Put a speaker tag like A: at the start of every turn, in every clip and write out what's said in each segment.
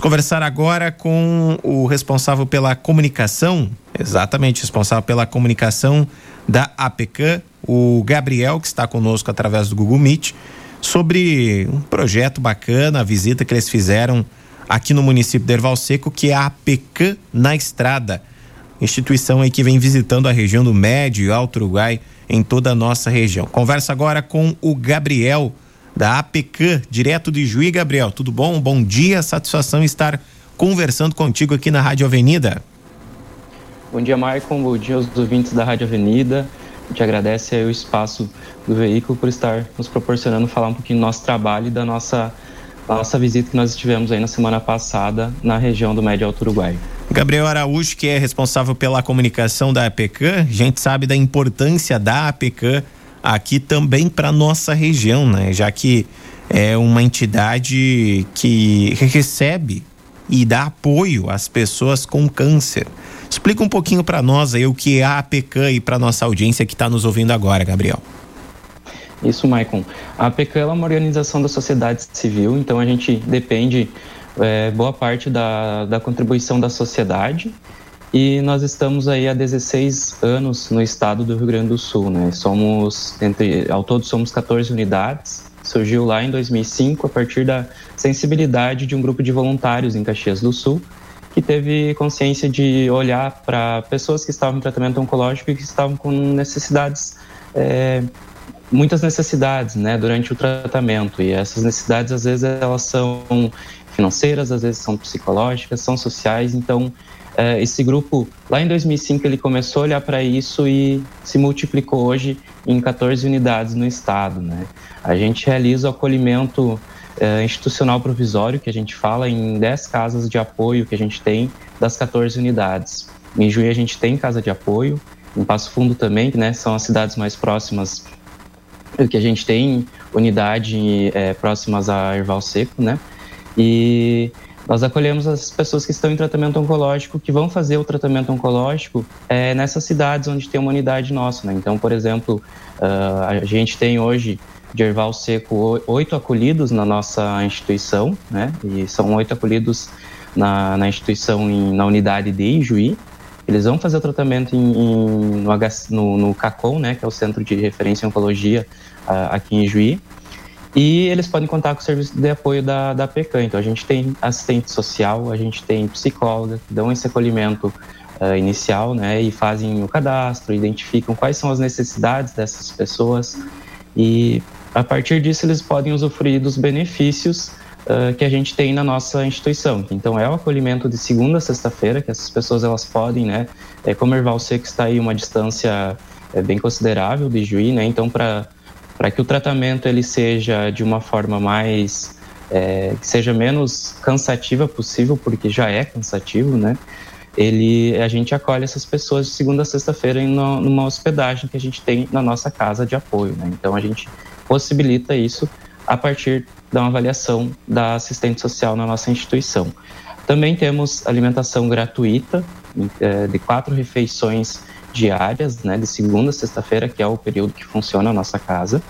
A: Vamos conversar agora com o responsável pela comunicação, exatamente, responsável pela comunicação da APECAM, o Gabriel, que está conosco através do Google Meet, sobre um projeto bacana, a visita que eles fizeram aqui no município de Erval Seco, que é a APECAM na Estrada. Instituição aí que vem visitando a região do Médio e Alto Uruguai em toda a nossa região. Conversa agora com o Gabriel da APECAM, direto de Juí. Gabriel, tudo bom? Bom dia, satisfação estar conversando contigo aqui na Rádio Avenida.
B: Bom dia, Maicon. Bom dia aos ouvintes da Rádio Avenida. A gente agradece o espaço do veículo por estar nos proporcionando falar um pouquinho do nosso trabalho e da nossa, da nossa visita que nós tivemos aí na semana passada na região do Médio Alto Uruguai.
A: Gabriel Araújo, que é responsável pela comunicação da APECAM, a gente sabe da importância da APECAM aqui também para nossa região, né? Já que é uma entidade que recebe e dá apoio às pessoas com câncer. Explica um pouquinho para nós aí o que é a APECAM e para nossa audiência que está nos ouvindo agora, Gabriel.
B: Isso, Maicon. A APECAM é uma organização da sociedade civil, então a gente depende é, boa parte da, da contribuição da sociedade e nós estamos aí há 16 anos no estado do Rio Grande do Sul, né? Somos, entre, ao todo somos 14 unidades. Surgiu lá em 2005 a partir da sensibilidade de um grupo de voluntários em Caxias do Sul, que teve consciência de olhar para pessoas que estavam em tratamento oncológico e que estavam com necessidades, é, muitas necessidades, né, durante o tratamento. E essas necessidades, às vezes, elas são financeiras, às vezes são psicológicas, são sociais. Então, é, esse grupo, lá em 2005, ele começou a olhar para isso e se multiplicou hoje em 14 unidades no estado. Né? A gente realiza o acolhimento é, institucional provisório, que a gente fala, em 10 casas de apoio que a gente tem das 14 unidades. Em Juí a gente tem casa de apoio, em Passo Fundo também, né, são as cidades mais próximas que a gente tem unidade é, próximas a Erval Seco, né? E nós acolhemos as pessoas que estão em tratamento oncológico, que vão fazer o tratamento oncológico é, nessas cidades onde tem uma unidade nossa. Né? Então, por exemplo, uh, a gente tem hoje de Erval Seco oito acolhidos na nossa instituição, né? E são oito acolhidos na, na instituição, em, na unidade de Ijuí. Eles vão fazer o tratamento em, em, no, no, no CACOM, né? Que é o Centro de Referência em Oncologia uh, aqui em Ijuí. E eles podem contar com o serviço de apoio da, da PECAM. Então, a gente tem assistente social, a gente tem psicóloga, que dão esse acolhimento uh, inicial, né? E fazem o cadastro, identificam quais são as necessidades dessas pessoas. E, a partir disso, eles podem usufruir dos benefícios uh, que a gente tem na nossa instituição. Então, é o acolhimento de segunda a sexta-feira, que essas pessoas elas podem, né? É, como Erval Seco está aí uma distância é, bem considerável de Juí, né? Então, para para que o tratamento ele seja de uma forma mais é, que seja menos cansativa possível, porque já é cansativo, né? Ele, a gente acolhe essas pessoas de segunda a sexta-feira numa hospedagem que a gente tem na nossa casa de apoio, né? Então a gente possibilita isso a partir da avaliação da assistente social na nossa instituição. Também temos alimentação gratuita é, de quatro refeições diárias, né, de segunda a sexta-feira, que é o período que funciona a nossa casa.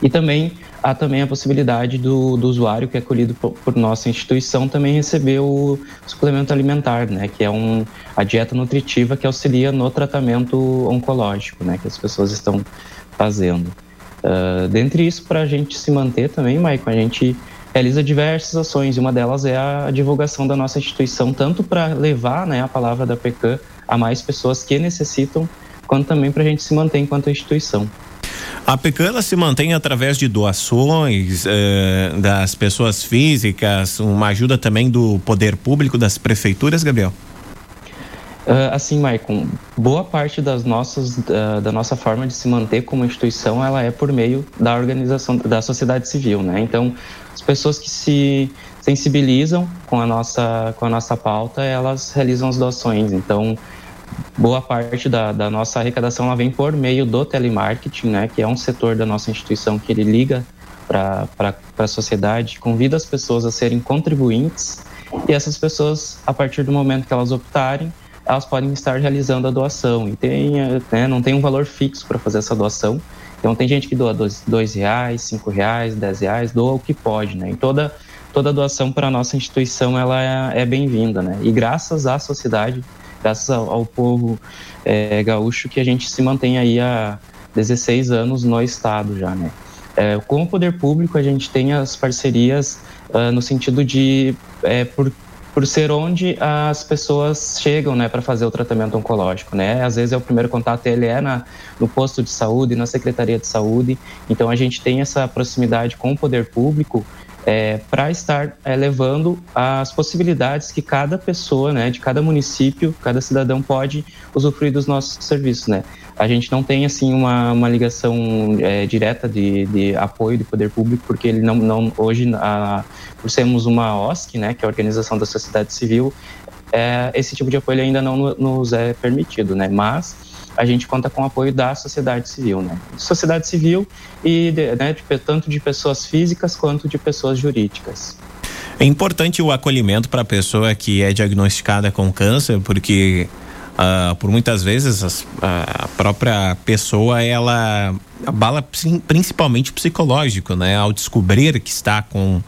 B: E também há também a possibilidade do, do usuário que é acolhido por, por, nossa instituição também receber o suplemento alimentar, né, que é um, a dieta nutritiva que auxilia no tratamento oncológico, né, que as pessoas estão fazendo. Uh, dentre isso, para a gente se manter também, Maicon, a gente realiza diversas ações e uma delas é a divulgação da nossa instituição, tanto para levar né, a palavra da PECAM a mais pessoas que necessitam, quanto também para a gente se manter enquanto instituição.
A: A Pecana se mantém através de doações eh, das pessoas físicas, uma ajuda também do poder público, das prefeituras, Gabriel?
B: Uh, assim, Maicon, boa parte das nossas, uh, da nossa forma de se manter como instituição, ela é por meio da organização da sociedade civil, né? Então, as pessoas que se sensibilizam com a nossa, com a nossa pauta, elas realizam as doações. Então, boa parte da, da nossa arrecadação ela vem por meio do telemarketing, né, que é um setor da nossa instituição que ele liga para a sociedade, convida as pessoas a serem contribuintes e essas pessoas, a partir do momento que elas optarem, elas podem estar realizando a doação e tem, né, não tem um valor fixo para fazer essa doação. Então tem gente que doa dois, dois reais, cinco reais, dez reais, doa o que pode, né? E toda toda doação para a nossa instituição ela é, é bem-vinda, né? E graças à sociedade, graças ao, ao povo é, gaúcho que a gente se mantém aí há 16 anos no estado já, né? É, com o poder público a gente tem as parcerias uh, no sentido de por por ser onde as pessoas chegam, né, para fazer o tratamento oncológico, né? Às vezes é o primeiro contato ele é na, no posto de saúde, na secretaria de saúde. Então a gente tem essa proximidade com o poder público é, para estar é, levando as possibilidades que cada pessoa, né, de cada município, cada cidadão pode usufruir dos nossos serviços, né? A gente não tem assim uma, uma ligação é, direta de, de apoio do poder público, porque ele não, não hoje, a, por sermos uma OSC, né, que é a Organização da Sociedade Civil, é, esse tipo de apoio ainda não nos é permitido, né? Mas a gente conta com o apoio da sociedade civil, né? Sociedade civil e de, né, de, tanto de pessoas físicas quanto de pessoas jurídicas.
A: É importante o acolhimento para a pessoa que é diagnosticada com câncer, porque Uh, por muitas vezes as, a própria pessoa ela abala principalmente psicológico, né? Ao descobrir que está com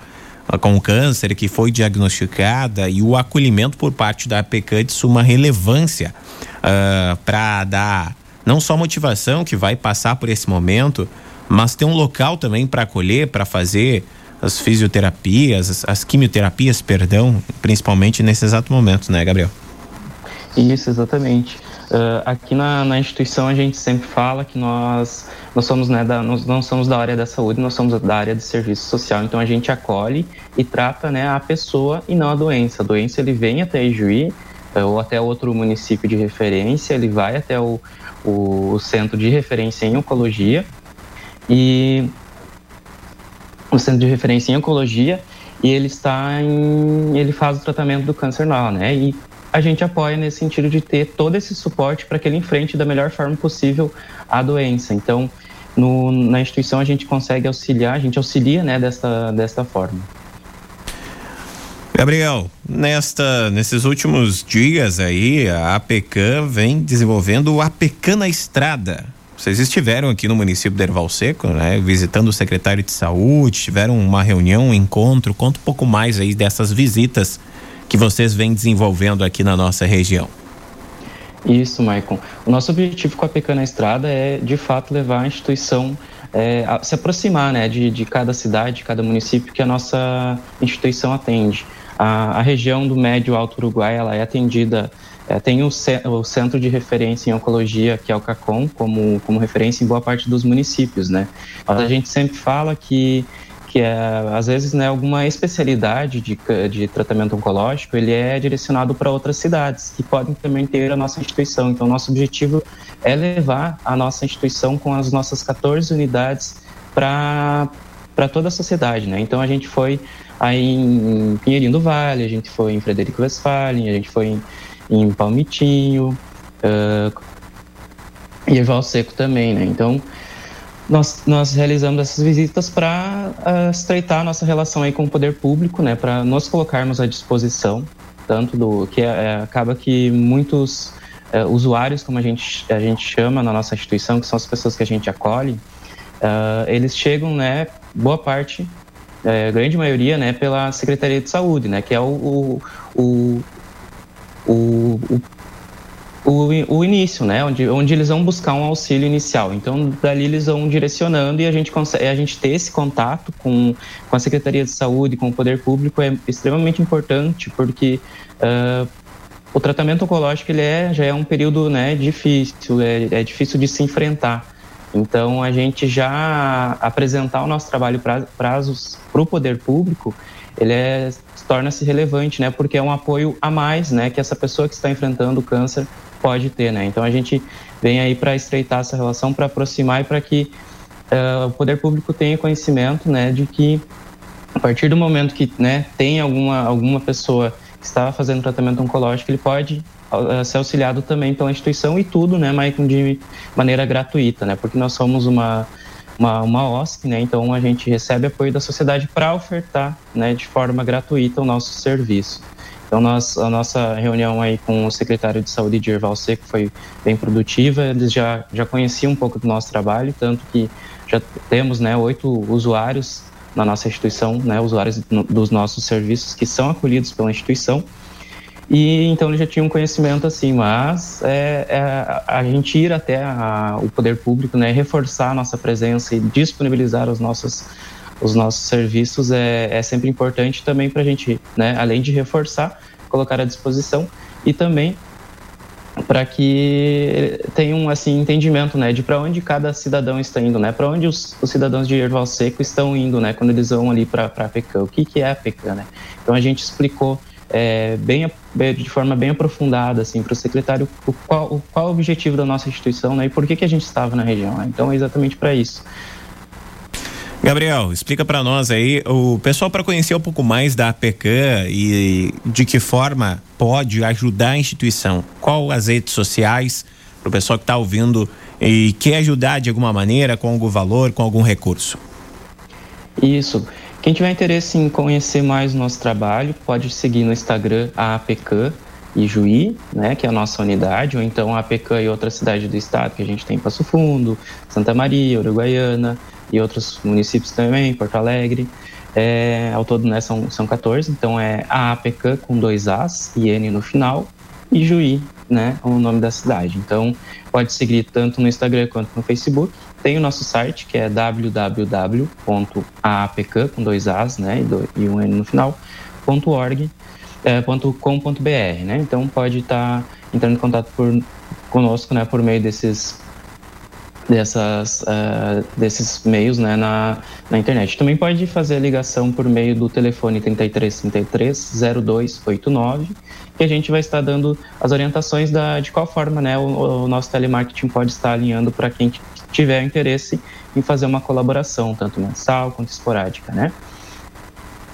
A: com câncer, que foi diagnosticada e o acolhimento por parte da APK de suma relevância uh, ah, para dar não só motivação que vai passar por esse momento, mas ter um local também para acolher, para fazer as fisioterapias, as, as quimioterapias, perdão, principalmente nesse exato momento, né, Gabriel?
B: Isso, exatamente. Uh, aqui na, na, instituição a gente sempre fala que nós, nós somos né, da, nós não somos da área da saúde, nós somos da área de serviço social. Então a gente acolhe e trata né, a pessoa e não a doença. A doença ele vem até Ijuí uh, ou até outro município de referência, ele vai até o, o, centro de referência em oncologia e o centro de referência em oncologia e ele está em ele faz o tratamento do câncer lá, né? E a gente apoia nesse sentido de ter todo esse suporte para que ele enfrente da melhor forma possível a doença. Então, no, na instituição a gente consegue auxiliar, a gente auxilia, né, desta, desta forma.
A: Gabriel, nesta, nesses últimos dias aí, a APK vem desenvolvendo o APK na estrada. Vocês estiveram aqui no município de Erval Seco, né, visitando o secretário de saúde, tiveram uma reunião, um encontro. Conta um pouco mais aí dessas visitas que vocês vêm desenvolvendo aqui na nossa região.
B: Isso, Maicon. O nosso objetivo com a Pequena Estrada é, de fato, levar a instituição é, a se aproximar né, de, de cada cidade, de cada município que a nossa instituição atende. A, a região do Médio Alto Uruguai ela é atendida, é, tem o, o, Centro de Referência em Oncologia, que é o CACOM, como, como referência em boa parte dos municípios. Né? Mas a gente sempre fala que que é, às vezes, né, alguma especialidade de, de tratamento oncológico, ele é direcionado para outras cidades, que podem também ter a nossa instituição. Então, nosso objetivo é levar a nossa instituição com as nossas 14 unidades para toda a sociedade, né? Então, a gente foi aí em Pinheirinho do Vale, a gente foi em Frederico Westphalen, a gente foi em, em Palmitinho, uh, e Eval Seco também, né? Então, nós, nós realizamos essas visitas para uh, estreitar a nossa relação aí com o poder público, né, para nos colocarmos à disposição, tanto do que é, é acaba que muitos uh, usuários, como a gente, a gente chama na nossa instituição, que são as pessoas que a gente acolhe, uh, eles chegam, né, boa parte, é, grande maioria, né, pela Secretaria de Saúde, né, que é o, o, o, o, o o, início, né? Onde, onde eles vão buscar um auxílio inicial. Então, dali eles vão direcionando e a gente consegue, a gente ter esse contato com, com a Secretaria de Saúde, com o poder público é extremamente importante, porque uh, o tratamento oncológico ele é, já é um período né, difícil, é, é difícil de se enfrentar. Então, a gente já apresentar o nosso trabalho para prazos para o poder público, ele é, torna-se relevante, né? Porque é um apoio a mais, né? Que essa pessoa que está enfrentando o câncer pode ter, né? Então a gente vem aí para estreitar essa relação, para aproximar e para que uh, o poder público tenha conhecimento, né, de que a partir do momento que, né, tem alguma alguma pessoa que está fazendo tratamento oncológico, ele pode uh, ser auxiliado também pela instituição e tudo, né, mas de maneira gratuita, né? Porque nós somos uma uma, uma OSC, né? Então a gente recebe apoio da sociedade para ofertar, né, de forma gratuita o nosso serviço. Então, nós, a nossa reunião aí com o secretário de saúde de Erval Seco foi bem produtiva. Eles já, já conheciam um pouco do nosso trabalho, tanto que já temos né, oito usuários na nossa instituição, né, usuários dos nossos serviços que são acolhidos pela instituição. E então ele já tinha um conhecimento assim, mas é, é a gente ir até a, o poder público, né, reforçar a nossa presença e disponibilizar os nossos os nossos serviços é, é sempre importante também para a gente, né, além de reforçar, colocar à disposição e também para que tenham assim entendimento, né, de para onde cada cidadão está indo, né, para onde os, os, cidadãos de Erval Seco estão indo, né, quando eles vão ali para a PECAM, o que que é a PECAM, né? Então a gente explicou é, bem de forma bem aprofundada assim para o secretário o qual, o qual o objetivo da nossa instituição, né, e por que que a gente estava na região. Né? Então é exatamente para isso.
A: Gabriel, explica para nós aí, o pessoal para conhecer um pouco mais da APECAM e de que forma pode ajudar a instituição. Qual as redes sociais para o pessoal que está ouvindo e quer ajudar de alguma maneira, com algum valor, com algum recurso?
B: Isso. Quem tiver interesse em conhecer mais o nosso trabalho, pode seguir no Instagram a APECAM e Juí, né, que é a nossa unidade, ou então a APECAM e outra cidade do estado, que a gente tem Passo Fundo, Santa Maria, Uruguaiana, e outros municípios também, Porto Alegre. É, ao todo né, são, são 14, então é a APK com dois As e N no final, e Juí, né, o nome da cidade. Então pode seguir tanto no Instagram quanto no Facebook. Tem o nosso site que é www.aapk com dois As né, e, do, e um N no final, .org, é, .com.br, né? Então pode estar tá entrando em contato por, conosco né, por meio desses dessas, uh, desses meios né, na, na internet. Também pode fazer a ligação por meio do telefone 3333 0289, que a gente vai estar dando as orientações da, de qual forma né, o, o nosso telemarketing pode estar alinhando para quem tiver interesse em fazer uma colaboração, tanto mensal quanto esporádica, né?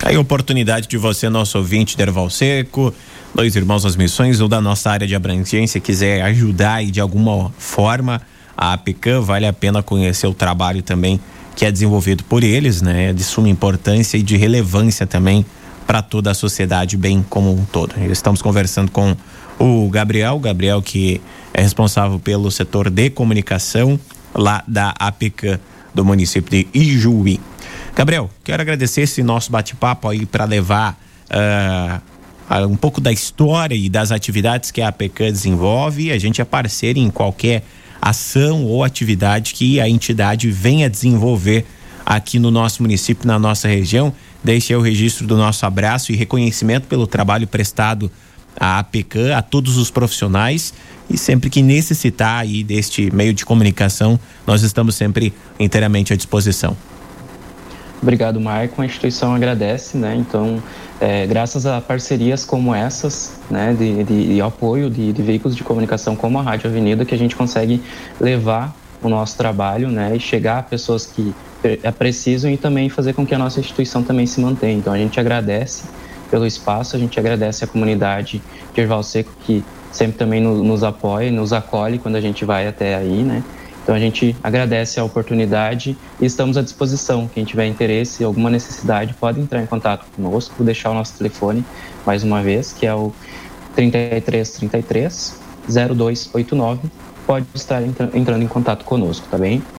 A: Aí a oportunidade de você, nosso ouvinte, Derval Seco, dois irmãos das missões ou da nossa área de abrangência, quiser ajudar e de alguma forma a APCAM, vale a pena conhecer o trabalho também que é desenvolvido por eles, né? É de suma importância e de relevância também para toda a sociedade, bem como um todo. Estamos conversando com o Gabriel, Gabriel que é responsável pelo setor de comunicação lá da APCAM do município de Ijuí. Gabriel, quero agradecer esse nosso bate-papo aí para levar uh, um pouco da história e das atividades que a APCAM desenvolve. A gente é parceiro em qualquer ação ou atividade que a entidade venha desenvolver aqui no nosso município, na nossa região. Deixe o registro do nosso abraço e reconhecimento pelo trabalho prestado à APECAM, a todos os profissionais e sempre que necessitar aí deste meio de comunicação, nós estamos sempre inteiramente à disposição.
B: Obrigado, Marco. A instituição agradece, né? Então, é, graças a parcerias como essas, né, de, de, de apoio de, de, veículos de comunicação como a Rádio Avenida, que a gente consegue levar o nosso trabalho, né, e chegar a pessoas que precisam e também fazer com que a nossa instituição também se mantenha. Então a gente agradece pelo espaço, a gente agradece a comunidade de Erval Seco que sempre também nos, nos apoia, nos acolhe quando a gente vai até aí, né? Então a gente agradece a oportunidade e estamos à disposição. Quem tiver interesse, alguma necessidade, pode entrar em contato conosco, vou deixar o nosso telefone mais uma vez, que é o 3333 0289. Pode estar entrando em contato conosco, tá bem?